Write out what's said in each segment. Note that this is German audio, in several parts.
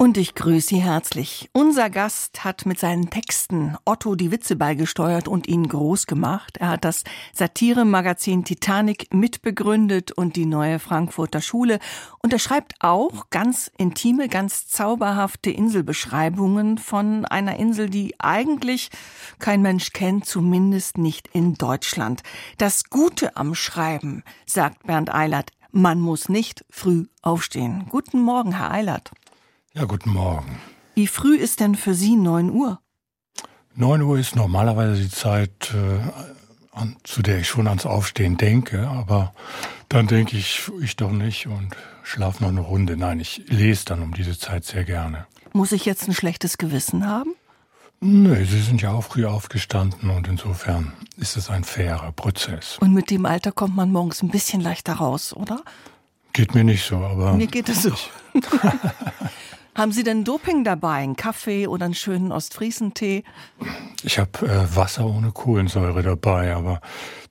Und ich grüße Sie herzlich. Unser Gast hat mit seinen Texten Otto die Witze beigesteuert und ihn groß gemacht. Er hat das Satiremagazin Titanic mitbegründet und die neue Frankfurter Schule. Und er schreibt auch ganz intime, ganz zauberhafte Inselbeschreibungen von einer Insel, die eigentlich kein Mensch kennt, zumindest nicht in Deutschland. Das Gute am Schreiben, sagt Bernd Eilert, man muss nicht früh aufstehen. Guten Morgen, Herr Eilert. Ja, guten Morgen. Wie früh ist denn für Sie 9 Uhr? 9 Uhr ist normalerweise die Zeit, äh, an, zu der ich schon ans Aufstehen denke, aber dann denke ich, ich doch nicht und schlafe noch eine Runde. Nein, ich lese dann um diese Zeit sehr gerne. Muss ich jetzt ein schlechtes Gewissen haben? Nee, Sie sind ja auch früh aufgestanden und insofern ist es ein fairer Prozess. Und mit dem Alter kommt man morgens ein bisschen leichter raus, oder? Geht mir nicht so, aber. Mir geht es so. Haben Sie denn Doping dabei? Einen Kaffee oder einen schönen Ostfriesentee? Ich habe äh, Wasser ohne Kohlensäure dabei, aber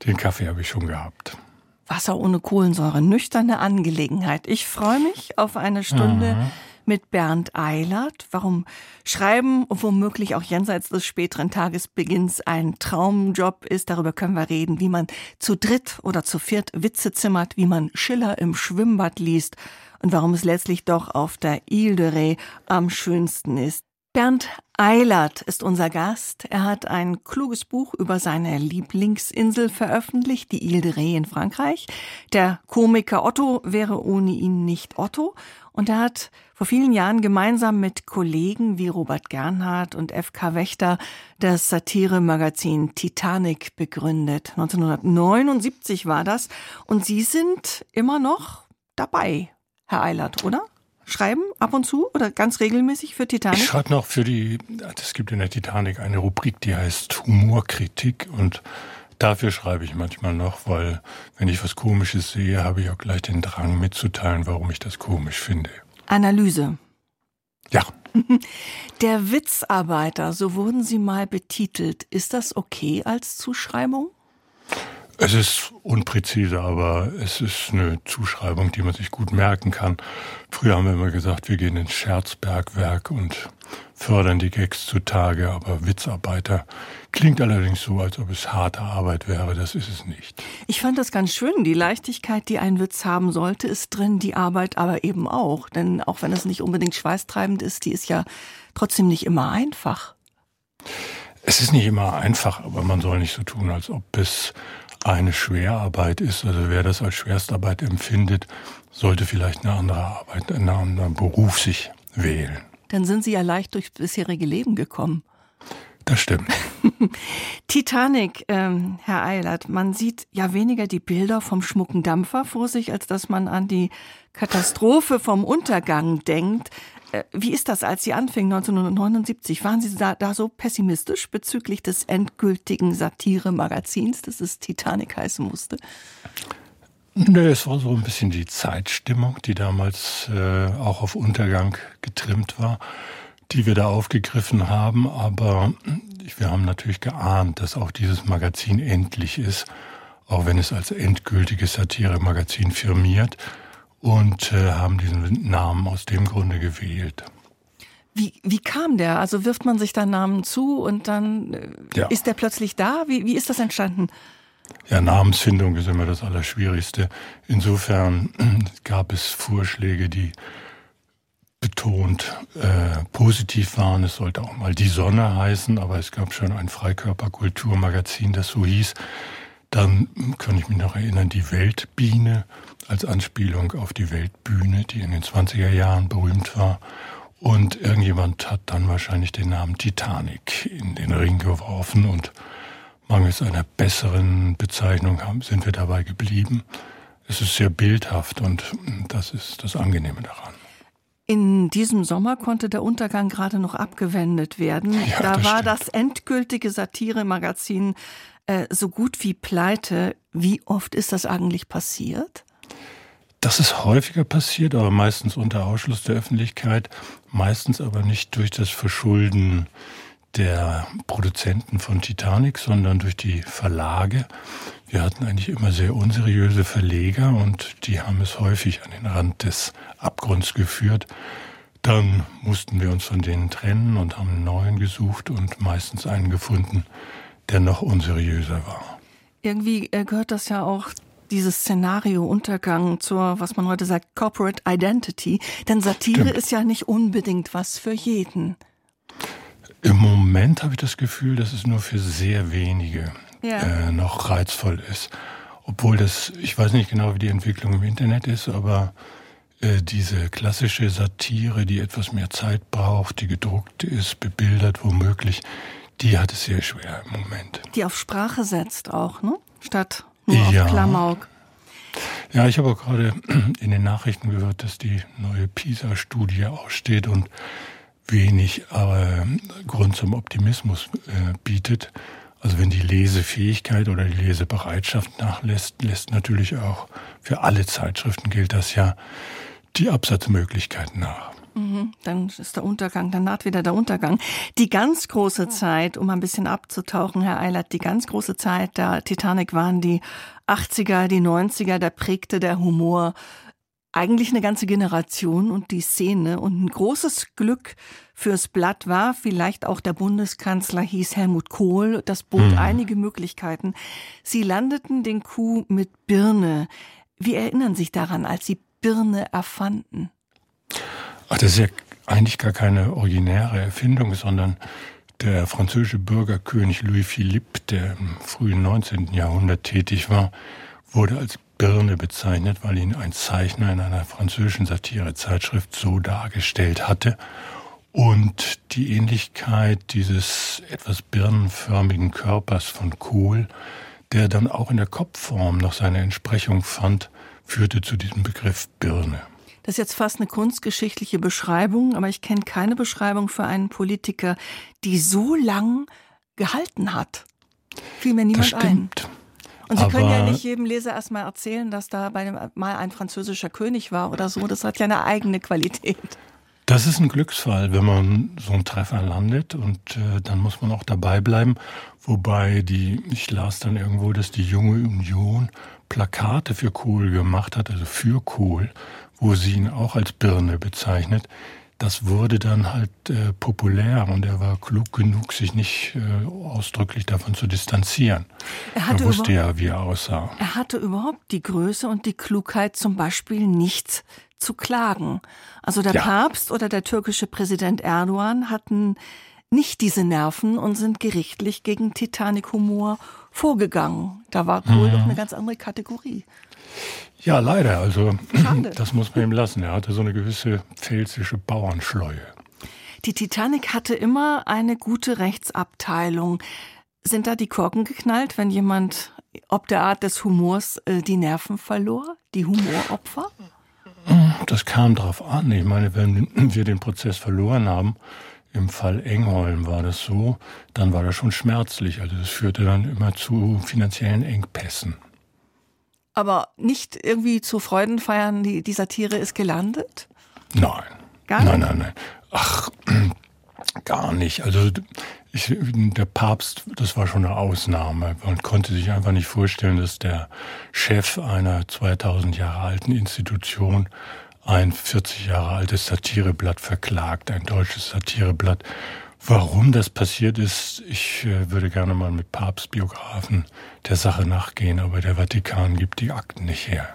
den Kaffee habe ich schon gehabt. Wasser ohne Kohlensäure, nüchterne Angelegenheit. Ich freue mich auf eine Stunde mhm. mit Bernd Eilert. Warum Schreiben und womöglich auch jenseits des späteren Tagesbeginns ein Traumjob ist, darüber können wir reden, wie man zu dritt oder zu viert Witze zimmert, wie man Schiller im Schwimmbad liest und warum es letztlich doch auf der Ile de Ré am schönsten ist. Bernd Eilert ist unser Gast. Er hat ein kluges Buch über seine Lieblingsinsel veröffentlicht, die Ile de Ré in Frankreich. Der Komiker Otto wäre ohne ihn nicht Otto. Und er hat vor vielen Jahren gemeinsam mit Kollegen wie Robert Gernhardt und F.K. Wächter das Satiremagazin Titanic begründet. 1979 war das. Und Sie sind immer noch dabei Herr Eilert, oder? Schreiben ab und zu oder ganz regelmäßig für Titanic? Ich schreibe noch für die, es gibt in der Titanic eine Rubrik, die heißt Humorkritik und dafür schreibe ich manchmal noch, weil wenn ich was Komisches sehe, habe ich auch gleich den Drang mitzuteilen, warum ich das komisch finde. Analyse. Ja. Der Witzarbeiter, so wurden Sie mal betitelt. Ist das okay als Zuschreibung? Es ist unpräzise, aber es ist eine Zuschreibung, die man sich gut merken kann. Früher haben wir immer gesagt, wir gehen ins Scherzbergwerk und fördern die Gags zutage, aber Witzarbeiter klingt allerdings so, als ob es harte Arbeit wäre. Das ist es nicht. Ich fand das ganz schön. Die Leichtigkeit, die ein Witz haben sollte, ist drin, die Arbeit aber eben auch. Denn auch wenn es nicht unbedingt schweißtreibend ist, die ist ja trotzdem nicht immer einfach. Es ist nicht immer einfach, aber man soll nicht so tun, als ob es eine Schwerarbeit ist. Also wer das als Schwerstarbeit empfindet, sollte vielleicht eine andere Arbeit, einen anderen Beruf sich wählen. Dann sind Sie ja leicht durchs bisherige Leben gekommen. Das stimmt. Titanic, ähm, Herr Eilert, man sieht ja weniger die Bilder vom schmucken Dampfer vor sich, als dass man an die Katastrophe vom Untergang denkt. Äh, wie ist das, als Sie anfingen 1979? Waren Sie da, da so pessimistisch bezüglich des endgültigen Satire-Magazins, das es Titanic heißen musste? Nee, es war so ein bisschen die Zeitstimmung, die damals äh, auch auf Untergang getrimmt war, die wir da aufgegriffen haben. Aber wir haben natürlich geahnt, dass auch dieses Magazin endlich ist, auch wenn es als endgültiges Satire-Magazin firmiert und äh, haben diesen Namen aus dem Grunde gewählt. Wie, wie kam der? Also wirft man sich da Namen zu und dann äh, ja. ist der plötzlich da? Wie, wie ist das entstanden? Ja, Namensfindung ist immer das Allerschwierigste. Insofern gab es Vorschläge, die betont äh, positiv waren. Es sollte auch mal die Sonne heißen, aber es gab schon ein Freikörperkulturmagazin, das so hieß. Dann kann ich mich noch erinnern, die Weltbiene als Anspielung auf die Weltbühne, die in den 20er Jahren berühmt war. Und irgendjemand hat dann wahrscheinlich den Namen Titanic in den Ring geworfen und mangels einer besseren Bezeichnung haben, sind wir dabei geblieben. Es ist sehr bildhaft und das ist das Angenehme daran. In diesem Sommer konnte der Untergang gerade noch abgewendet werden. Ja, da das war stimmt. das endgültige Satire-Magazin äh, so gut wie pleite. Wie oft ist das eigentlich passiert? Das ist häufiger passiert, aber meistens unter Ausschluss der Öffentlichkeit, meistens aber nicht durch das Verschulden der Produzenten von Titanic, sondern durch die Verlage. Wir hatten eigentlich immer sehr unseriöse Verleger und die haben es häufig an den Rand des Abgrunds geführt. Dann mussten wir uns von denen trennen und haben einen neuen gesucht und meistens einen gefunden, der noch unseriöser war. Irgendwie äh, gehört das ja auch dieses Szenario Untergang zur, was man heute sagt, Corporate Identity. Denn Satire Stimmt. ist ja nicht unbedingt was für jeden. Im Moment habe ich das Gefühl, dass es nur für sehr wenige ja. äh, noch reizvoll ist. Obwohl das, ich weiß nicht genau, wie die Entwicklung im Internet ist, aber äh, diese klassische Satire, die etwas mehr Zeit braucht, die gedruckt ist, bebildert womöglich, die hat es sehr schwer im Moment. Die auf Sprache setzt auch, ne? Statt nur ja. auf Klamauk. Ja, ich habe auch gerade in den Nachrichten gehört, dass die neue PISA-Studie aussteht und wenig äh, Grund zum Optimismus äh, bietet. Also wenn die Lesefähigkeit oder die Lesebereitschaft nachlässt, lässt natürlich auch für alle Zeitschriften gilt das ja die Absatzmöglichkeiten nach. Mhm, dann ist der Untergang, dann naht wieder der Untergang. Die ganz große Zeit, um ein bisschen abzutauchen, Herr Eilert, die ganz große Zeit der Titanic waren die 80er, die 90er, da prägte der Humor eigentlich eine ganze Generation und die Szene. Und ein großes Glück fürs Blatt war, vielleicht auch der Bundeskanzler hieß Helmut Kohl. Das bot mhm. einige Möglichkeiten. Sie landeten den Coup mit Birne. Wie erinnern Sie sich daran, als Sie Birne erfanden? Ach, das ist ja eigentlich gar keine originäre Erfindung, sondern der französische Bürgerkönig Louis Philippe, der im frühen 19. Jahrhundert tätig war, wurde als Birne bezeichnet, weil ihn ein Zeichner in einer französischen Satirezeitschrift so dargestellt hatte. Und die Ähnlichkeit dieses etwas birnenförmigen Körpers von Kohl, der dann auch in der Kopfform noch seine Entsprechung fand, führte zu diesem Begriff Birne. Das ist jetzt fast eine kunstgeschichtliche Beschreibung, aber ich kenne keine Beschreibung für einen Politiker, die so lang gehalten hat. Fiel mir niemand das stimmt. ein. Und Sie können ja nicht jedem Leser erstmal erzählen, dass da bei dem mal ein französischer König war oder so. Das hat ja eine eigene Qualität. Das ist ein Glücksfall, wenn man so einen Treffer landet und äh, dann muss man auch dabei bleiben. Wobei die, ich las dann irgendwo, dass die junge Union Plakate für Kohl gemacht hat, also für Kohl, wo sie ihn auch als Birne bezeichnet das wurde dann halt äh, populär und er war klug genug, sich nicht äh, ausdrücklich davon zu distanzieren. Er, er wusste ja, wie er aussah. Er hatte überhaupt die Größe und die Klugheit, zum Beispiel nicht zu klagen. Also der ja. Papst oder der türkische Präsident Erdogan hatten nicht diese Nerven und sind gerichtlich gegen Titanic-Humor vorgegangen. Da war Kohl mhm. doch eine ganz andere Kategorie. Ja, leider. Also Schade. das muss man ihm lassen. Er hatte so eine gewisse pfälzische Bauernschleue. Die Titanic hatte immer eine gute Rechtsabteilung. Sind da die Korken geknallt, wenn jemand ob der Art des Humors äh, die Nerven verlor? Die Humoropfer? Das kam drauf an. Ich meine, wenn wir den Prozess verloren haben, im Fall Engholm war das so, dann war das schon schmerzlich. Also das führte dann immer zu finanziellen Engpässen aber nicht irgendwie zu Freudenfeiern, die, die Satire ist gelandet? Nein. Gar nicht? Nein, nein, nein. Ach, gar nicht. Also ich, der Papst, das war schon eine Ausnahme. Man konnte sich einfach nicht vorstellen, dass der Chef einer 2000 Jahre alten Institution ein 40 Jahre altes Satireblatt verklagt, ein deutsches Satireblatt. Warum das passiert ist, ich äh, würde gerne mal mit Papstbiografen der Sache nachgehen, aber der Vatikan gibt die Akten nicht her.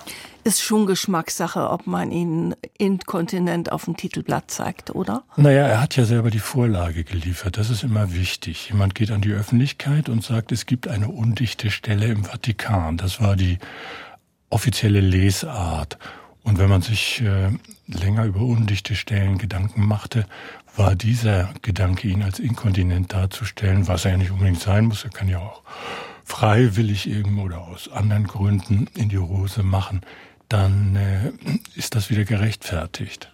Ist schon Geschmackssache, ob man ihn inkontinent auf dem Titelblatt zeigt, oder? Naja, er hat ja selber die Vorlage geliefert. Das ist immer wichtig. Jemand geht an die Öffentlichkeit und sagt, es gibt eine undichte Stelle im Vatikan. Das war die offizielle Lesart. Und wenn man sich äh, länger über undichte Stellen Gedanken machte, war dieser Gedanke, ihn als inkontinent darzustellen, was er ja nicht unbedingt sein muss, er kann ja auch freiwillig eben oder aus anderen Gründen in die Hose machen, dann äh, ist das wieder gerechtfertigt.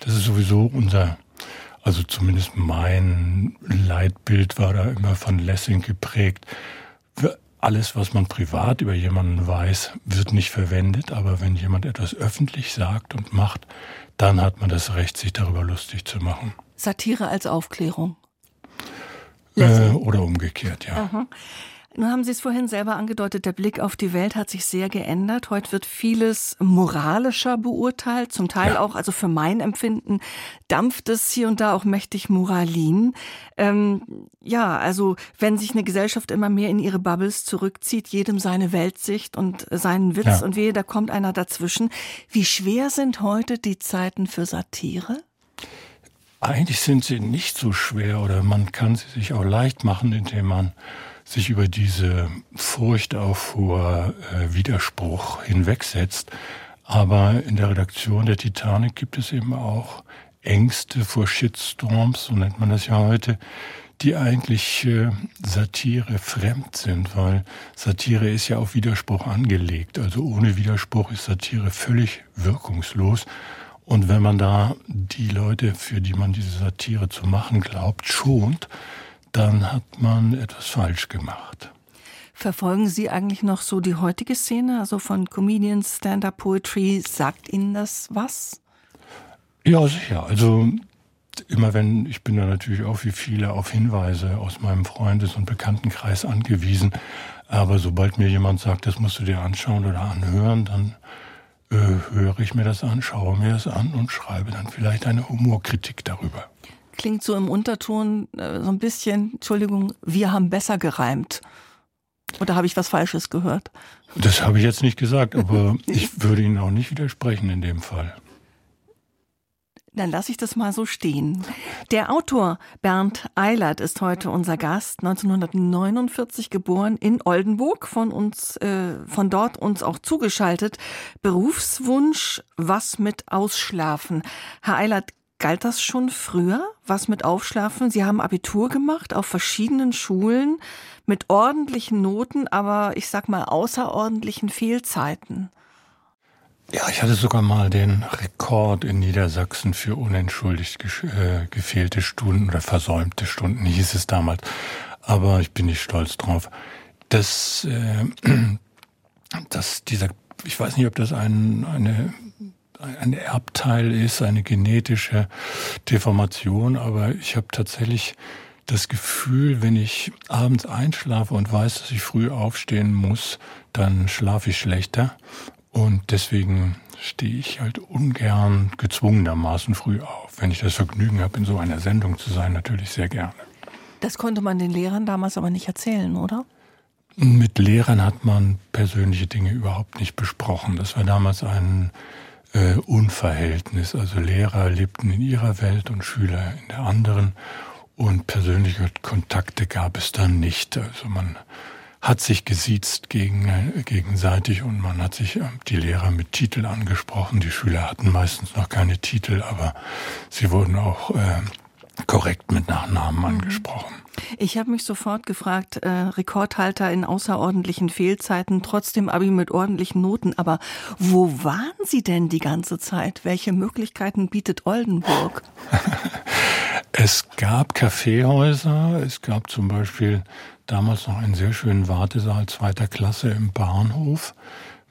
Das ist sowieso unser, also zumindest mein Leitbild war da immer von Lessing geprägt. Alles, was man privat über jemanden weiß, wird nicht verwendet, aber wenn jemand etwas öffentlich sagt und macht, dann hat man das Recht, sich darüber lustig zu machen. Satire als Aufklärung. Äh, oder umgekehrt, ja. Aha. Nun haben Sie es vorhin selber angedeutet, der Blick auf die Welt hat sich sehr geändert. Heute wird vieles moralischer beurteilt, zum Teil ja. auch, also für mein Empfinden, dampft es hier und da auch mächtig Moralin. Ähm, ja, also wenn sich eine Gesellschaft immer mehr in ihre Bubbles zurückzieht, jedem seine Weltsicht und seinen Witz ja. und wehe, da kommt einer dazwischen. Wie schwer sind heute die Zeiten für Satire? Eigentlich sind sie nicht so schwer oder man kann sie sich auch leicht machen, indem man sich über diese Furcht auch vor äh, Widerspruch hinwegsetzt. Aber in der Redaktion der Titanic gibt es eben auch Ängste vor Shitstorms, so nennt man das ja heute, die eigentlich äh, Satire fremd sind, weil Satire ist ja auf Widerspruch angelegt. Also ohne Widerspruch ist Satire völlig wirkungslos. Und wenn man da die Leute, für die man diese Satire zu machen glaubt, schont, dann hat man etwas falsch gemacht. Verfolgen Sie eigentlich noch so die heutige Szene, also von Comedians, Stand-up Poetry? Sagt Ihnen das was? Ja, sicher. Also immer wenn, ich bin da natürlich auch wie viele auf Hinweise aus meinem Freundes- und Bekanntenkreis angewiesen. Aber sobald mir jemand sagt, das musst du dir anschauen oder anhören, dann äh, höre ich mir das an, schaue mir das an und schreibe dann vielleicht eine Humorkritik darüber klingt so im Unterton äh, so ein bisschen, Entschuldigung, wir haben besser gereimt. Oder habe ich was Falsches gehört? Das habe ich jetzt nicht gesagt, aber ich würde Ihnen auch nicht widersprechen in dem Fall. Dann lasse ich das mal so stehen. Der Autor Bernd Eilert ist heute unser Gast, 1949 geboren in Oldenburg, von uns, äh, von dort uns auch zugeschaltet. Berufswunsch, was mit Ausschlafen. Herr Eilert, Galt das schon früher, was mit Aufschlafen? Sie haben Abitur gemacht auf verschiedenen Schulen mit ordentlichen Noten, aber ich sag mal außerordentlichen Fehlzeiten. Ja, ich hatte sogar mal den Rekord in Niedersachsen für unentschuldigt äh, gefehlte Stunden oder versäumte Stunden, hieß es damals. Aber ich bin nicht stolz drauf. Das, äh, dass dieser, ich weiß nicht, ob das ein, eine ein Erbteil ist, eine genetische Deformation, aber ich habe tatsächlich das Gefühl, wenn ich abends einschlafe und weiß, dass ich früh aufstehen muss, dann schlafe ich schlechter. Und deswegen stehe ich halt ungern gezwungenermaßen früh auf. Wenn ich das Vergnügen habe, in so einer Sendung zu sein, natürlich sehr gerne. Das konnte man den Lehrern damals aber nicht erzählen, oder? Mit Lehrern hat man persönliche Dinge überhaupt nicht besprochen. Das war damals ein äh, Unverhältnis. Also Lehrer lebten in ihrer Welt und Schüler in der anderen und persönliche Kontakte gab es dann nicht. Also man hat sich gesiezt gegen, äh, gegenseitig und man hat sich äh, die Lehrer mit Titel angesprochen. Die Schüler hatten meistens noch keine Titel, aber sie wurden auch äh, korrekt mit Nachnamen mhm. angesprochen. Ich habe mich sofort gefragt, äh, Rekordhalter in außerordentlichen Fehlzeiten, trotzdem Abi mit ordentlichen Noten. Aber wo waren Sie denn die ganze Zeit? Welche Möglichkeiten bietet Oldenburg? es gab Kaffeehäuser, es gab zum Beispiel damals noch einen sehr schönen Wartesaal zweiter Klasse im Bahnhof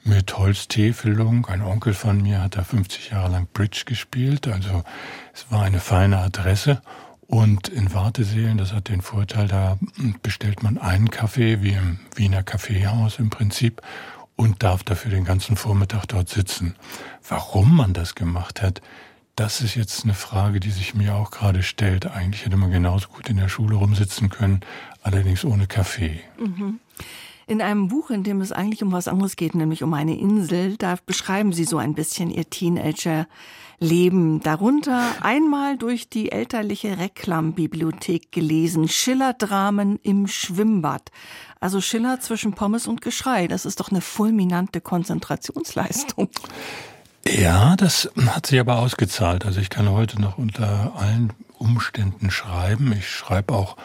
mit Holztäfelung. Ein Onkel von mir hat da 50 Jahre lang Bridge gespielt, also es war eine feine Adresse. Und in Wartesälen, das hat den Vorteil, da bestellt man einen Kaffee, wie im Wiener Kaffeehaus im Prinzip, und darf dafür den ganzen Vormittag dort sitzen. Warum man das gemacht hat, das ist jetzt eine Frage, die sich mir auch gerade stellt. Eigentlich hätte man genauso gut in der Schule rumsitzen können, allerdings ohne Kaffee. Mhm. In einem Buch, in dem es eigentlich um was anderes geht, nämlich um eine Insel, da beschreiben Sie so ein bisschen Ihr Teenager-Leben. Darunter einmal durch die elterliche Reklambibliothek gelesen, Schiller-Dramen im Schwimmbad. Also Schiller zwischen Pommes und Geschrei, das ist doch eine fulminante Konzentrationsleistung. Ja, das hat sich aber ausgezahlt. Also ich kann heute noch unter allen Umständen schreiben. Ich schreibe auch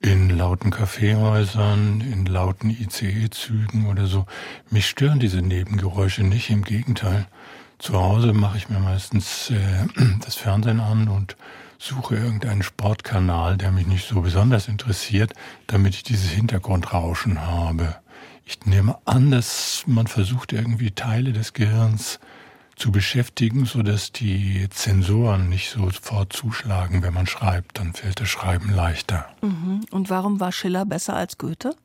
in lauten Kaffeehäusern, in lauten ICE-Zügen oder so. Mich stören diese Nebengeräusche nicht, im Gegenteil. Zu Hause mache ich mir meistens äh, das Fernsehen an und suche irgendeinen Sportkanal, der mich nicht so besonders interessiert, damit ich dieses Hintergrundrauschen habe. Ich nehme an, dass man versucht, irgendwie Teile des Gehirns zu beschäftigen, so dass die Zensoren nicht sofort zuschlagen, wenn man schreibt. Dann fällt das Schreiben leichter. Mhm. Und warum war Schiller besser als Goethe?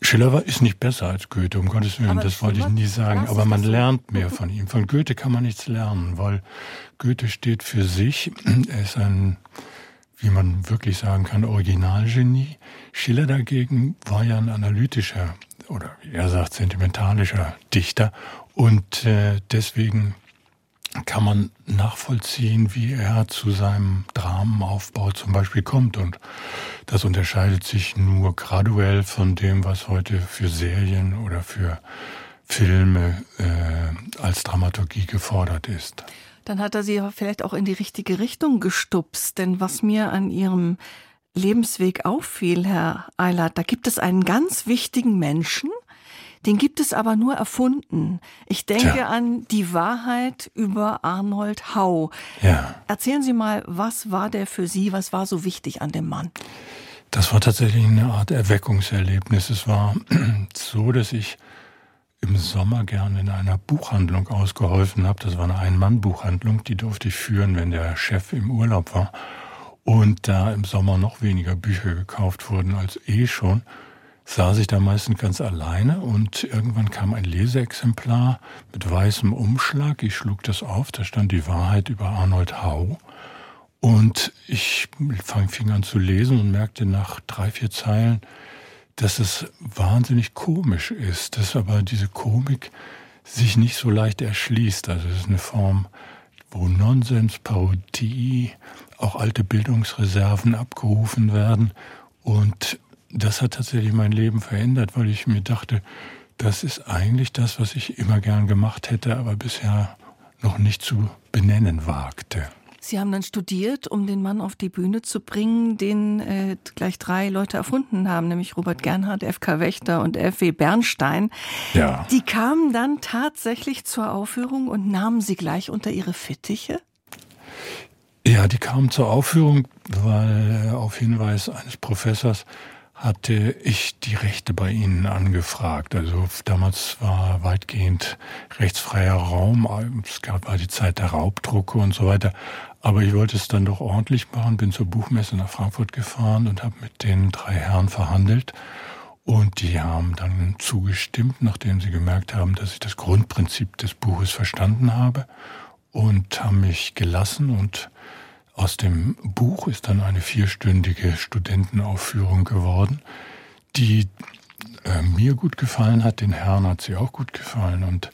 Schiller war, ist nicht besser als Goethe, um Gottes Willen, aber das wollte ich nie sagen. Aber man lernt mehr von ihm. Von Goethe kann man nichts lernen, weil Goethe steht für sich. Er ist ein, wie man wirklich sagen kann, Originalgenie. Schiller dagegen war ja ein analytischer oder wie er sagt, sentimentalischer Dichter. Und äh, deswegen kann man nachvollziehen, wie er zu seinem Dramenaufbau zum Beispiel kommt. Und das unterscheidet sich nur graduell von dem, was heute für Serien oder für Filme äh, als Dramaturgie gefordert ist. Dann hat er sie vielleicht auch in die richtige Richtung gestupst. Denn was mir an ihrem Lebensweg auffiel, Herr Eilert, da gibt es einen ganz wichtigen Menschen, den gibt es aber nur erfunden. Ich denke Tja. an die Wahrheit über Arnold Hau. Ja. Erzählen Sie mal, was war der für Sie, was war so wichtig an dem Mann? Das war tatsächlich eine Art Erweckungserlebnis. Es war so, dass ich im Sommer gerne in einer Buchhandlung ausgeholfen habe. Das war eine Ein-Mann-Buchhandlung, die durfte ich führen, wenn der Chef im Urlaub war. Und da im Sommer noch weniger Bücher gekauft wurden als eh schon, saß ich da meistens ganz alleine und irgendwann kam ein Leseexemplar mit weißem Umschlag. Ich schlug das auf, da stand die Wahrheit über Arnold Hau. Und ich fing an zu lesen und merkte nach drei, vier Zeilen, dass es wahnsinnig komisch ist, dass aber diese Komik sich nicht so leicht erschließt. Also es ist eine Form, wo Nonsens, Parodie, auch alte Bildungsreserven abgerufen werden und das hat tatsächlich mein Leben verändert, weil ich mir dachte, das ist eigentlich das, was ich immer gern gemacht hätte, aber bisher noch nicht zu benennen wagte. Sie haben dann studiert, um den Mann auf die Bühne zu bringen, den äh, gleich drei Leute erfunden haben, nämlich Robert Gernhardt, F.K. Wächter und F.W. Bernstein. Ja. Die kamen dann tatsächlich zur Aufführung und nahmen sie gleich unter ihre Fittiche? Ja, die kamen zur Aufführung, weil auf Hinweis eines Professors hatte ich die Rechte bei Ihnen angefragt. Also damals war weitgehend rechtsfreier Raum. Es gab war die Zeit der Raubdrucke und so weiter. Aber ich wollte es dann doch ordentlich machen, bin zur Buchmesse nach Frankfurt gefahren und habe mit den drei Herren verhandelt. Und die haben dann zugestimmt, nachdem sie gemerkt haben, dass ich das Grundprinzip des Buches verstanden habe und haben mich gelassen und aus dem Buch ist dann eine vierstündige Studentenaufführung geworden, die äh, mir gut gefallen hat, den Herrn hat sie auch gut gefallen und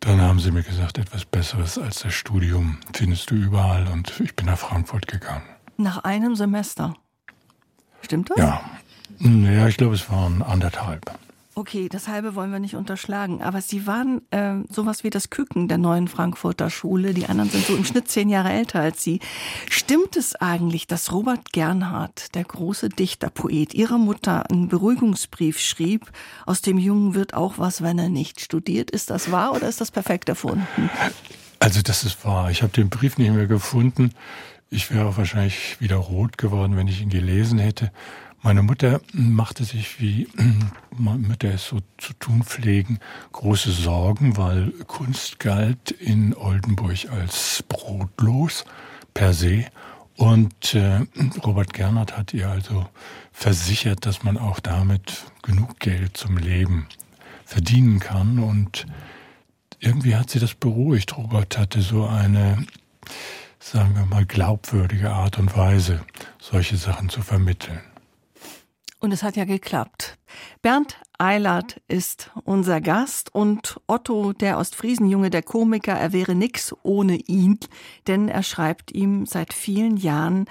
dann haben sie mir gesagt, etwas Besseres als das Studium findest du überall und ich bin nach Frankfurt gegangen. Nach einem Semester. Stimmt das? Ja. Ja, ich glaube, es waren anderthalb. Okay, das halbe wollen wir nicht unterschlagen, aber Sie waren äh, sowas wie das Küken der neuen Frankfurter Schule. Die anderen sind so im Schnitt zehn Jahre älter als Sie. Stimmt es eigentlich, dass Robert Gernhardt, der große Dichterpoet, Ihrer Mutter einen Beruhigungsbrief schrieb, aus dem Jungen wird auch was, wenn er nicht studiert? Ist das wahr oder ist das perfekt erfunden? Also das ist wahr. Ich habe den Brief nicht mehr gefunden. Ich wäre wahrscheinlich wieder rot geworden, wenn ich ihn gelesen hätte. Meine Mutter machte sich, wie Mütter es so zu tun pflegen, große Sorgen, weil Kunst galt in Oldenburg als brotlos per se. Und äh, Robert Gernert hat ihr also versichert, dass man auch damit genug Geld zum Leben verdienen kann. Und irgendwie hat sie das beruhigt. Robert hatte so eine, sagen wir mal, glaubwürdige Art und Weise, solche Sachen zu vermitteln. Und es hat ja geklappt. Bernd Eilert ist unser Gast und Otto, der Ostfriesenjunge, der Komiker, er wäre nix ohne ihn, denn er schreibt ihm seit vielen Jahren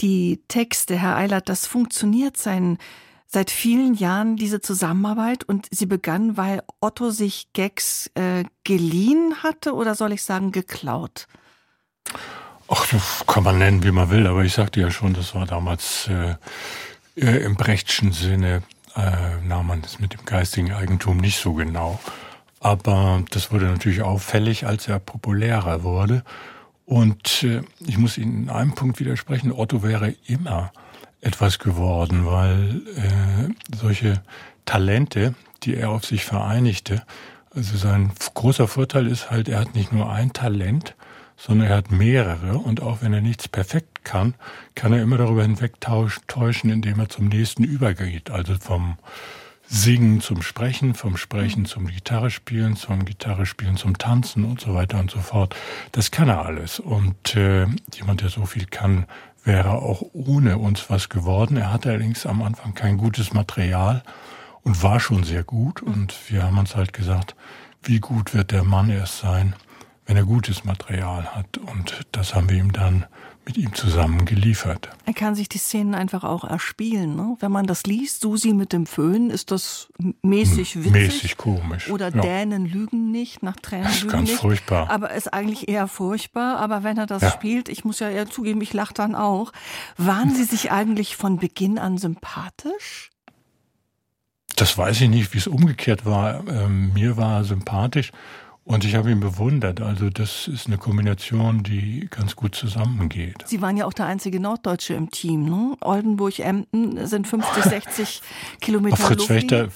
die Texte. Herr Eilert, das funktioniert sein, seit vielen Jahren, diese Zusammenarbeit und sie begann, weil Otto sich Gags äh, geliehen hatte oder soll ich sagen geklaut? Ach, das kann man nennen, wie man will, aber ich sagte ja schon, das war damals äh, äh, Im Brechtschen Sinne äh, nahm man das mit dem geistigen Eigentum nicht so genau. Aber das wurde natürlich auffällig, als er populärer wurde. Und äh, ich muss Ihnen in einem Punkt widersprechen, Otto wäre immer etwas geworden, weil äh, solche Talente, die er auf sich vereinigte, Also sein großer Vorteil ist halt, er hat nicht nur ein Talent, sondern er hat mehrere und auch wenn er nichts perfekt kann, kann er immer darüber hinwegtäuschen, indem er zum nächsten übergeht. Also vom Singen zum Sprechen, vom Sprechen zum Gitarre spielen, zum Gitarre spielen zum Tanzen und so weiter und so fort. Das kann er alles. Und äh, jemand, der so viel kann, wäre auch ohne uns was geworden. Er hatte allerdings am Anfang kein gutes Material und war schon sehr gut. Und wir haben uns halt gesagt, wie gut wird der Mann erst sein, wenn er gutes Material hat. Und das haben wir ihm dann mit ihm zusammen geliefert. Er kann sich die Szenen einfach auch erspielen. Ne? Wenn man das liest, Susi mit dem Föhn, ist das mäßig witzig. Mäßig komisch. Oder ja. Dänen lügen nicht, nach Tränen das ist lügen ganz nicht. furchtbar. Aber ist eigentlich eher furchtbar. Aber wenn er das Ja. spielt, ich muss ja eher zugeben, ich lache dann auch. Waren Sie sich eigentlich von Beginn an sympathisch? Das weiß ich nicht, wie es umgekehrt war. Ähm, mir war er sympathisch und ich habe ihn bewundert. Also das ist eine Kombination, die ganz gut zusammengeht. Sie waren ja auch der einzige Norddeutsche im Team. Ne? Oldenburg-Emden sind 50, 60 Kilometer Fritz. Wächter,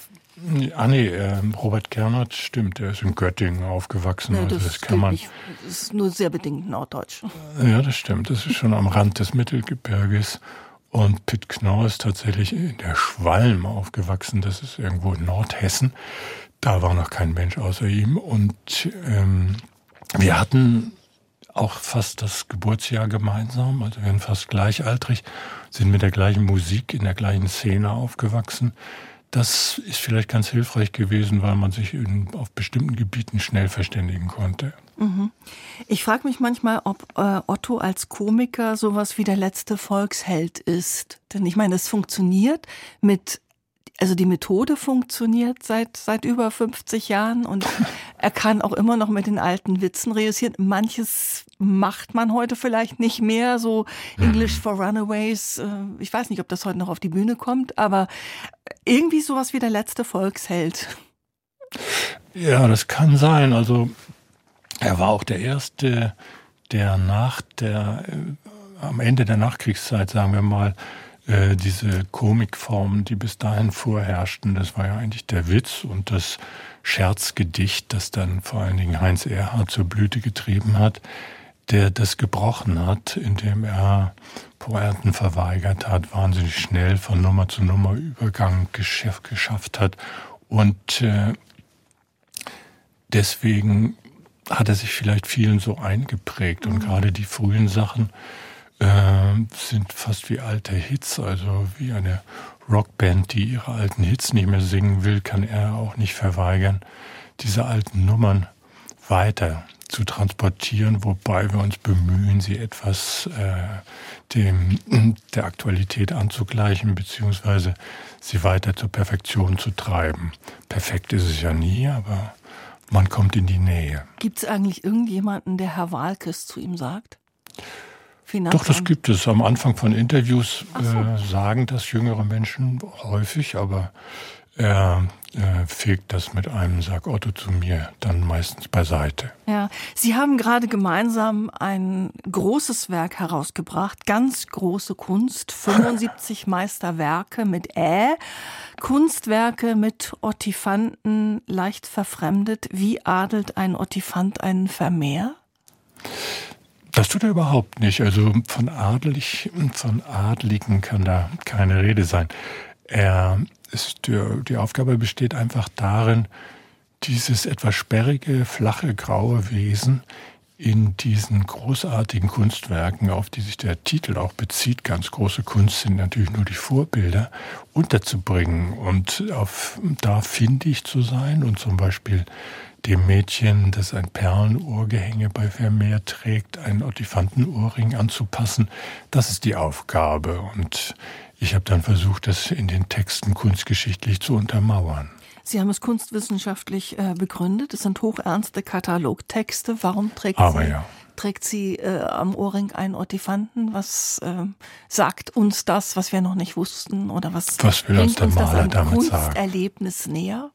ah nee, ähm, Robert Gernert stimmt, der ist in Göttingen aufgewachsen. Nee, also das, das kann man. nicht. Das ist nur sehr bedingt norddeutsch. Ja, das stimmt. Das ist schon am Rand des Mittelgebirges. Und Pitt Knorr ist tatsächlich in der Schwalm aufgewachsen. Das ist irgendwo in Nordhessen. Da war noch kein Mensch außer ihm. Und ähm, wir hatten auch fast das Geburtsjahr gemeinsam. Also wir sind fast gleichaltrig, sind mit der gleichen Musik in der gleichen Szene aufgewachsen. Das ist vielleicht ganz hilfreich gewesen, weil man sich in, auf bestimmten Gebieten schnell verständigen konnte. Ich frage mich manchmal, ob äh, Otto als Komiker sowas wie der letzte Volksheld ist. Denn ich meine, es funktioniert mit, also die Methode funktioniert seit, seit über 50 Jahren und er kann auch immer noch mit den alten Witzen reüssieren. Manches macht man heute vielleicht nicht mehr, so English for Runaways. Äh, ich weiß nicht, ob das heute noch auf die Bühne kommt, aber irgendwie sowas wie der letzte Volksheld. Ja, das kann sein. Also er war auch der Erste, der nach der, äh, am Ende der Nachkriegszeit, sagen wir mal, äh, diese Komikformen, die bis dahin vorherrschten, das war ja eigentlich der Witz und das Scherzgedicht, das dann vor allen Dingen Heinz Erhardt zur Blüte getrieben hat, der das gebrochen hat, indem er Poeten verweigert hat, wahnsinnig schnell von Nummer zu Nummer Übergang geschaff, geschafft hat und äh, deswegen hat er sich vielleicht vielen so eingeprägt. Und gerade die frühen Sachen sind fast wie alte Hits, also wie eine Rockband, die ihre alten Hits nicht mehr singen will, kann er auch nicht verweigern, diese alten Nummern weiter zu transportieren, wobei wir uns bemühen, sie etwas äh, dem, der Aktualität anzugleichen, beziehungsweise sie weiter zur Perfektion zu treiben. Perfekt ist es ja nie, aber man kommt in die Nähe. Gibt es eigentlich irgendjemanden, der Herr Walkes zu ihm sagt? Doch, das gibt es. Am Anfang von Interviews so. äh, sagen das jüngere Menschen häufig, aber er äh, fegt das mit einem Sag Otto zu mir dann meistens beiseite. Ja, Sie haben gerade gemeinsam ein großes Werk herausgebracht, ganz große Kunst, 75 Meisterwerke mit Ä, Kunstwerke mit Ottifanten, leicht verfremdet. Wie adelt ein Ottifant einen Vermehr? Das tut er überhaupt nicht. Also von adelig, von Adligen kann da keine Rede sein. Er ist, die, Aufgabe besteht einfach darin, dieses etwas sperrige, flache, graue Wesen in diesen großartigen Kunstwerken, auf die sich der Titel auch bezieht, ganz große Kunst sind natürlich nur die Vorbilder, unterzubringen und auf, da findig zu sein und zum Beispiel dem Mädchen, das ein Perlenohrgehänge bei Vermeer trägt, einen Ottifanten-Ohrring anzupassen, das ist die Aufgabe. Und ich habe dann versucht, das in den Texten kunstgeschichtlich zu untermauern. Sie haben es kunstwissenschaftlich äh, begründet. Es sind hochernste Katalogtexte. Warum trägt Aber sie, ja. trägt sie äh, am Ohrring einen Ottifanten? Was äh, sagt uns das, was wir noch nicht wussten? Oder was, Was will uns der uns das Maler damit sagen? Kunsterlebnis näher?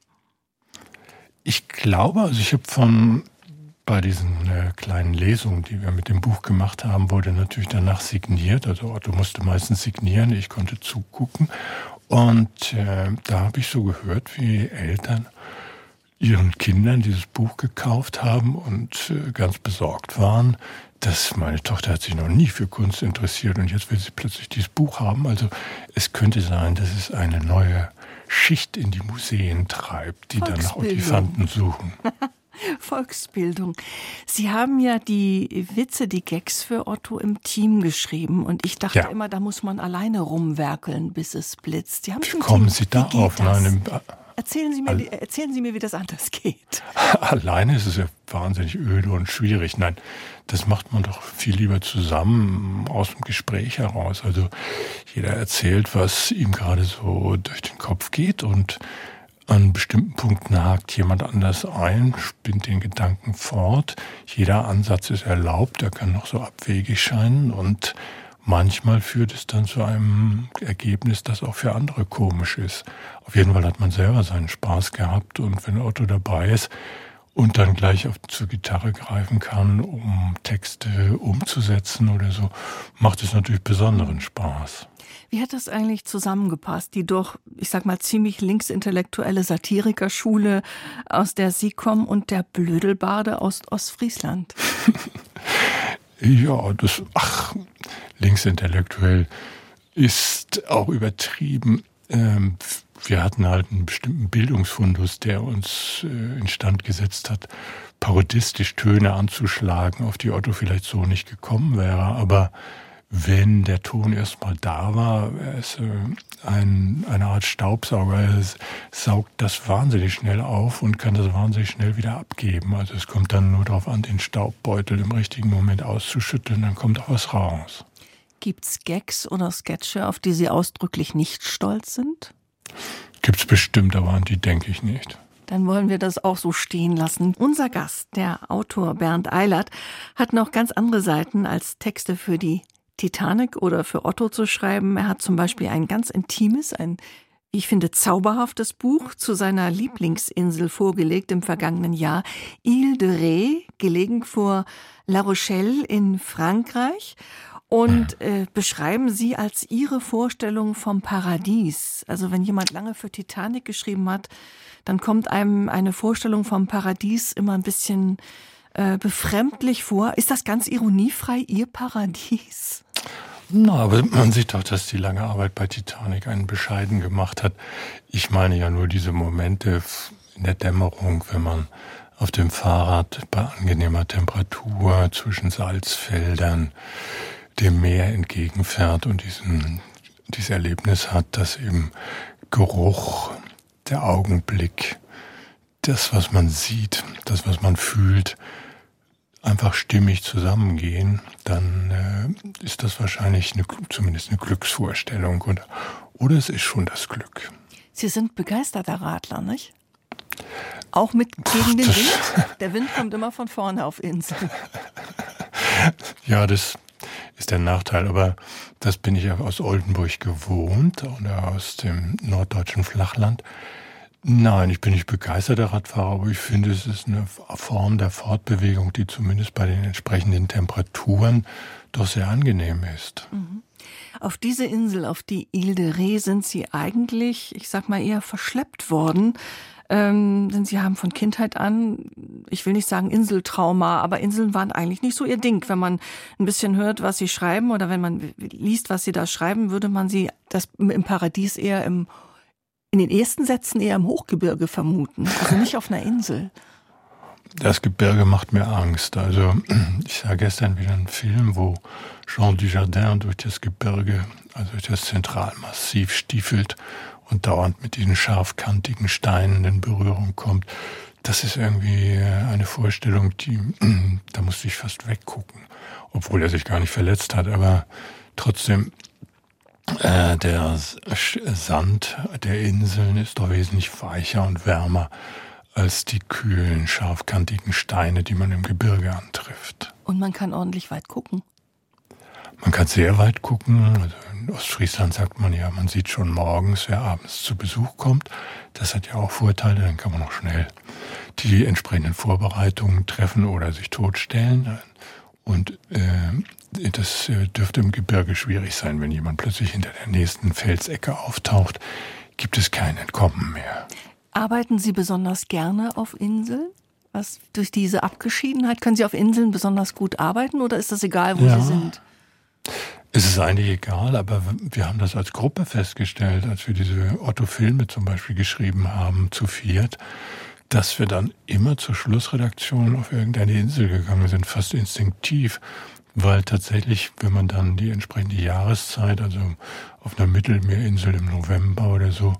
Ich glaube, also ich habe von bei diesen äh, kleinen Lesungen, die wir mit dem Buch gemacht haben, wurde natürlich danach signiert. Also Otto musste meistens signieren, ich konnte zugucken. Und äh, da habe ich so gehört, wie Eltern ihren Kindern dieses Buch gekauft haben und äh, ganz besorgt waren, dass meine Tochter hat sich noch nie für Kunst interessiert und jetzt will sie plötzlich dieses Buch haben. Also es könnte sein, dass es eine neue Schicht in die Museen treibt, die dann nach Olifanten suchen. Volksbildung. Sie haben ja die Witze, die Gags für Otto im Team geschrieben und ich dachte ja. immer, da muss man alleine rumwerkeln, bis es blitzt. Sie haben Wie kommen Team. Sie da auf? Nein, Erzählen Sie, mir, erzählen Sie mir, wie das anders geht. Alleine ist es ja wahnsinnig öde und schwierig. Nein, das macht man doch viel lieber zusammen aus dem Gespräch heraus. Also jeder erzählt, was ihm gerade so durch den Kopf geht und an bestimmten Punkten hakt jemand anders ein, spinnt den Gedanken fort. Jeder Ansatz ist erlaubt, er kann noch so abwegig scheinen und manchmal führt es dann zu einem Ergebnis, das auch für andere komisch ist. Auf jeden Fall hat man selber seinen Spaß gehabt und wenn Otto dabei ist und dann gleich auf, zur Gitarre greifen kann, um Texte umzusetzen oder so, macht es natürlich besonderen Spaß. Wie hat das eigentlich zusammengepasst? Die doch, ich sag mal, ziemlich linksintellektuelle Satirikerschule, aus der Sie kommen, und der Blödelbade aus Ostfriesland? ja, das, ach, linksintellektuell ist auch übertrieben. Ähm, wir hatten halt einen bestimmten Bildungsfundus, der uns äh, instand gesetzt hat, parodistisch Töne anzuschlagen, auf die Otto vielleicht so nicht gekommen wäre. Aber wenn der Ton erstmal da war, er ist äh, ein, eine Art Staubsauger. Er saugt das wahnsinnig schnell auf und kann das wahnsinnig schnell wieder abgeben. Also es kommt dann nur darauf an, den Staubbeutel im richtigen Moment auszuschütteln, dann kommt auch was raus. Gibt's Gags oder Sketche, auf die Sie ausdrücklich nicht stolz sind? Gibt's bestimmt, aber an die denke ich nicht. Dann wollen wir das auch so stehen lassen. Unser Gast, der Autor Bernd Eilert, hat noch ganz andere Seiten als Texte für die Titanic oder für Otto zu schreiben. Er hat zum Beispiel ein ganz intimes, ein ich finde, zauberhaftes Buch zu seiner Lieblingsinsel vorgelegt im vergangenen Jahr. Ile de Ré, gelegen vor La Rochelle in Frankreich und äh, beschreiben Sie als Ihre Vorstellung vom Paradies. Also wenn jemand lange für Titanic geschrieben hat, dann kommt einem eine Vorstellung vom Paradies immer ein bisschen äh, befremdlich vor. Ist das ganz ironiefrei Ihr Paradies? Na, aber man sieht doch, dass die lange Arbeit bei Titanic einen bescheiden gemacht hat. Ich meine ja nur diese Momente in der Dämmerung, wenn man auf dem Fahrrad bei angenehmer Temperatur zwischen Salzfeldern dem Meer entgegenfährt und diesen, dieses Erlebnis hat, dass eben Geruch, der Augenblick, das, was man sieht, das, was man fühlt, einfach stimmig zusammengehen, dann äh, ist das wahrscheinlich eine, zumindest eine Glücksvorstellung oder, oder es ist schon das Glück. Sie sind begeisterter Radler, nicht? Auch mit gegen den Wind? Der Wind kommt immer von vorne auf Inseln. Ja, das ist der Nachteil. Aber das bin ich aus Oldenburg gewohnt oder aus dem norddeutschen Flachland. Nein, ich bin nicht begeisterter Radfahrer, aber ich finde, es ist eine Form der Fortbewegung, die zumindest bei den entsprechenden Temperaturen doch sehr angenehm ist. Mhm. Auf diese Insel, auf die Ile de Ré, sind Sie eigentlich, ich sag mal, eher verschleppt worden. Ähm, denn sie haben von Kindheit an, ich will nicht sagen Inseltrauma, aber Inseln waren eigentlich nicht so ihr Ding. Wenn man ein bisschen hört, was sie schreiben oder wenn man liest, was sie da schreiben, würde man sie das im Paradies eher im, in den ersten Sätzen eher im Hochgebirge vermuten, also nicht auf einer Insel. Das Gebirge macht mir Angst. Also ich sah gestern wieder einen Film, wo Jean Dujardin durch das Gebirge, also durch das Zentralmassiv stiefelt und dauernd mit diesen scharfkantigen Steinen in Berührung kommt. Das ist irgendwie eine Vorstellung, die, da musste ich fast weggucken, obwohl er sich gar nicht verletzt hat, aber trotzdem, äh, der Sand der Inseln ist doch wesentlich weicher und wärmer als die kühlen, scharfkantigen Steine, die man im Gebirge antrifft. Und man kann ordentlich weit gucken. Man kann sehr weit gucken. Also in Ostfriesland sagt man ja, man sieht schon morgens, wer abends zu Besuch kommt. Das hat ja auch Vorteile, dann kann man auch schnell die entsprechenden Vorbereitungen treffen oder sich totstellen. Und äh, das äh, dürfte im Gebirge schwierig sein, wenn jemand plötzlich hinter der nächsten Felsecke auftaucht, gibt es kein Entkommen mehr. Arbeiten Sie besonders gerne auf Inseln? Was, durch diese Abgeschiedenheit können Sie auf Inseln besonders gut arbeiten oder ist das egal, wo ja. Sie sind? Es ist eigentlich egal, aber wir haben das als Gruppe festgestellt, als wir diese Otto-Filme zum Beispiel geschrieben haben, zu viert, dass wir dann immer zur Schlussredaktion auf irgendeine Insel gegangen sind, fast instinktiv, weil tatsächlich, wenn man dann die entsprechende Jahreszeit, also auf einer Mittelmeerinsel im November oder so,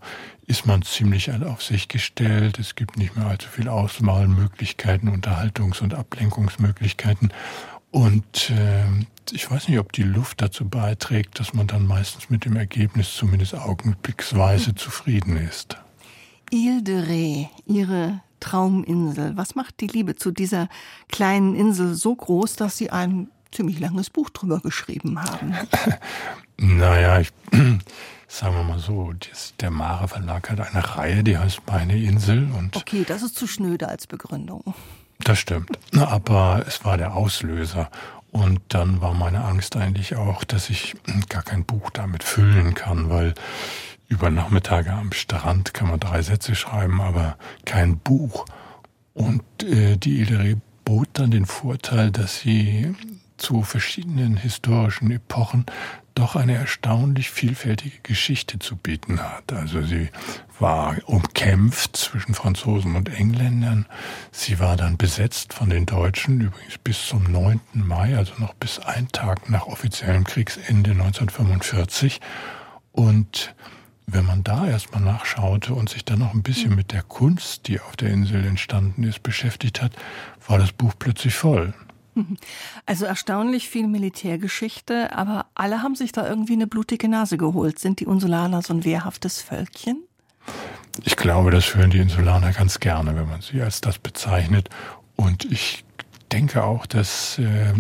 ist man ziemlich auf sich gestellt. Es gibt nicht mehr allzu viel Auswahlmöglichkeiten, Unterhaltungs- und Ablenkungsmöglichkeiten. Und äh, ich weiß nicht, ob die Luft dazu beiträgt, dass man dann meistens mit dem Ergebnis zumindest augenblicksweise zufrieden ist. Ile de Ré, Ihre Trauminsel. Was macht die Liebe zu dieser kleinen Insel so groß, dass Sie ein ziemlich langes Buch drüber geschrieben haben? naja, ich, sagen wir mal so, der Mare Verlag hat eine Reihe, die heißt Meine Insel. Und okay, das ist zu schnöde als Begründung. Das stimmt. Aber es war der Auslöser. Und dann war meine Angst eigentlich auch, dass ich gar kein Buch damit füllen kann, weil über Nachmittage am Strand kann man drei Sätze schreiben, aber kein Buch. Und äh, die Ilere bot dann den Vorteil, dass sie zu verschiedenen historischen Epochen doch eine erstaunlich vielfältige Geschichte zu bieten hat. Also sie war umkämpft zwischen Franzosen und Engländern. Sie war dann besetzt von den Deutschen, übrigens bis zum 9. Mai, also noch bis ein Tag nach offiziellem Kriegsende 1945. Und wenn man da erstmal nachschaute und sich dann noch ein bisschen mit der Kunst, die auf der Insel entstanden ist, beschäftigt hat, war das Buch plötzlich voll. Also erstaunlich viel Militärgeschichte, aber alle haben sich da irgendwie eine blutige Nase geholt. Sind die Insulaner so ein wehrhaftes Völkchen? Ich glaube, das hören die Insulaner ganz gerne, wenn man sie als das bezeichnet. Und ich denke auch, dass äh,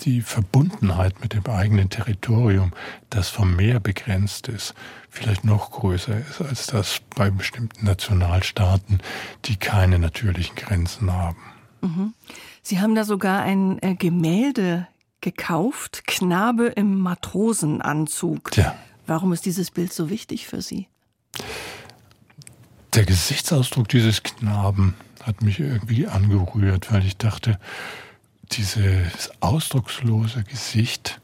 die Verbundenheit mit dem eigenen Territorium, das vom Meer begrenzt ist, vielleicht noch größer ist als das bei bestimmten Nationalstaaten, die keine natürlichen Grenzen haben. Mhm. Sie haben da sogar ein äh, Gemälde gekauft, Knabe im Matrosenanzug. Ja. Warum ist dieses Bild so wichtig für Sie? Der Gesichtsausdruck dieses Knaben hat mich irgendwie angerührt, weil ich dachte, dieses ausdruckslose Gesicht,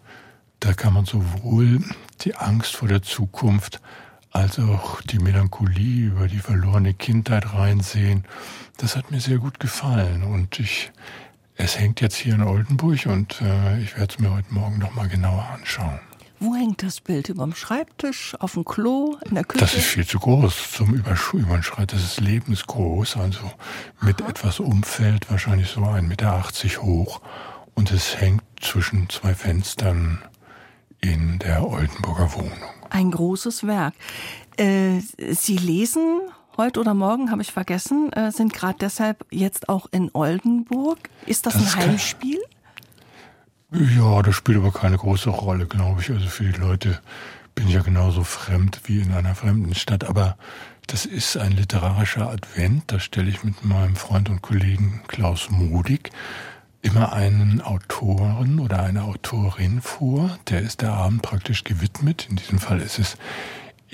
da kann man sowohl die Angst vor der Zukunft als auch die Melancholie über die verlorene Kindheit reinsehen. Das hat mir sehr gut gefallen und ich es hängt jetzt hier in Oldenburg und äh, ich werde es mir heute Morgen noch mal genauer anschauen. Wo hängt das Bild? Über dem Schreibtisch, auf dem Klo, in der Küche? Das ist viel zu groß zum Überschreiten. Das ist lebensgroß, also mit Aha. etwas Umfeld, wahrscheinlich so 1,80 Meter hoch. Und es hängt zwischen zwei Fenstern in der Oldenburger Wohnung. Ein großes Werk. Äh, Sie lesen heute oder morgen, habe ich vergessen, äh, sind gerade deshalb jetzt auch in Oldenburg. Ist das, das ein Heimspiel? Ja, das spielt aber keine große Rolle, glaube ich. Also für die Leute bin ich ja genauso fremd wie in einer fremden Stadt. Aber das ist ein literarischer Advent. Da stelle ich mit meinem Freund und Kollegen Klaus Modig immer einen Autoren oder eine Autorin vor. Der ist der Abend praktisch gewidmet. In diesem Fall ist es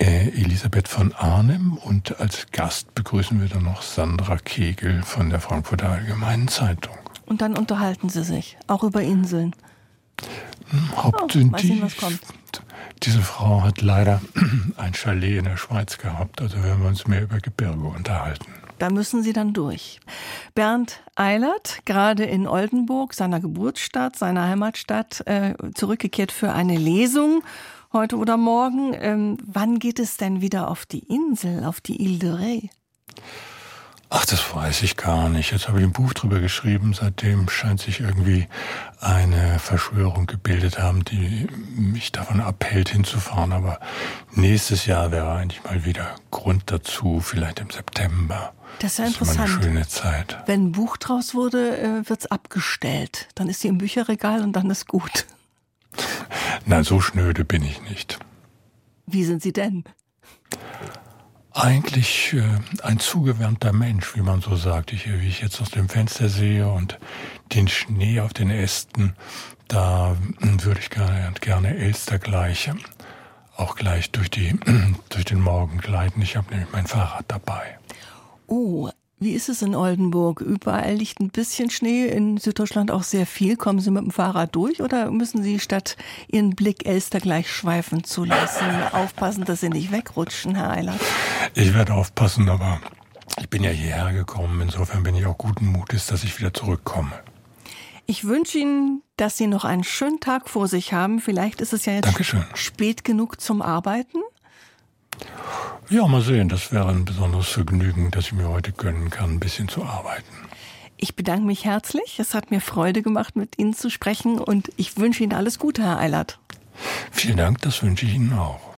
Elisabeth von Arnim und als Gast begrüßen wir dann noch Sandra Kegel von der Frankfurter Allgemeinen Zeitung. Und dann unterhalten Sie sich, auch über Inseln. Hm, Hauptsächlich. Oh, diese Frau hat leider ein Chalet in der Schweiz gehabt, also werden wir uns mehr über Gebirge unterhalten. Da müssen Sie dann durch. Bernd Eilert, gerade in Oldenburg, seiner Geburtsstadt, seiner Heimatstadt, äh, zurückgekehrt für eine Lesung heute oder morgen. Ähm, wann geht es denn wieder auf die Insel, auf die Ile de Ré? Ach, das weiß ich gar nicht. Jetzt habe ich ein Buch drüber geschrieben. Seitdem scheint sich irgendwie eine Verschwörung gebildet haben, die mich davon abhält, hinzufahren. Aber nächstes Jahr wäre eigentlich mal wieder Grund dazu, vielleicht im September. Das ist ja interessant. Das ist eine schöne Zeit. Wenn ein Buch draus wurde, äh, wird es abgestellt. Dann ist sie im Bücherregal und dann ist gut. Na, so schnöde bin ich nicht. Wie sind Sie denn? Eigentlich äh, ein zugewärmter Mensch, wie man so sagt. Ich, wie ich jetzt aus dem Fenster sehe und den Schnee auf den Ästen, da hm, würde ich gerne, gerne Elster gleich auch gleich durch, die, durch den Morgen gleiten. Ich habe nämlich mein Fahrrad dabei. Oh, wie ist es in Oldenburg? Überall liegt ein bisschen Schnee, in Süddeutschland auch sehr viel. Kommen Sie mit dem Fahrrad durch oder müssen Sie statt Ihren Blick Elster gleich schweifen zu lassen, aufpassen, dass Sie nicht wegrutschen, Herr Eilert? Ich werde aufpassen, aber ich bin ja hierher gekommen. Insofern bin ich auch guten Mutes, dass ich wieder zurückkomme. Ich wünsche Ihnen, dass Sie noch einen schönen Tag vor sich haben. Vielleicht ist es ja jetzt Dankeschön. spät genug zum Arbeiten. Ja, mal sehen. Das wäre ein besonderes Vergnügen, das ich mir heute gönnen kann, ein bisschen zu arbeiten. Ich bedanke mich herzlich. Es hat mir Freude gemacht, mit Ihnen zu sprechen und ich wünsche Ihnen alles Gute, Herr Eilert. Vielen Dank, das wünsche ich Ihnen auch.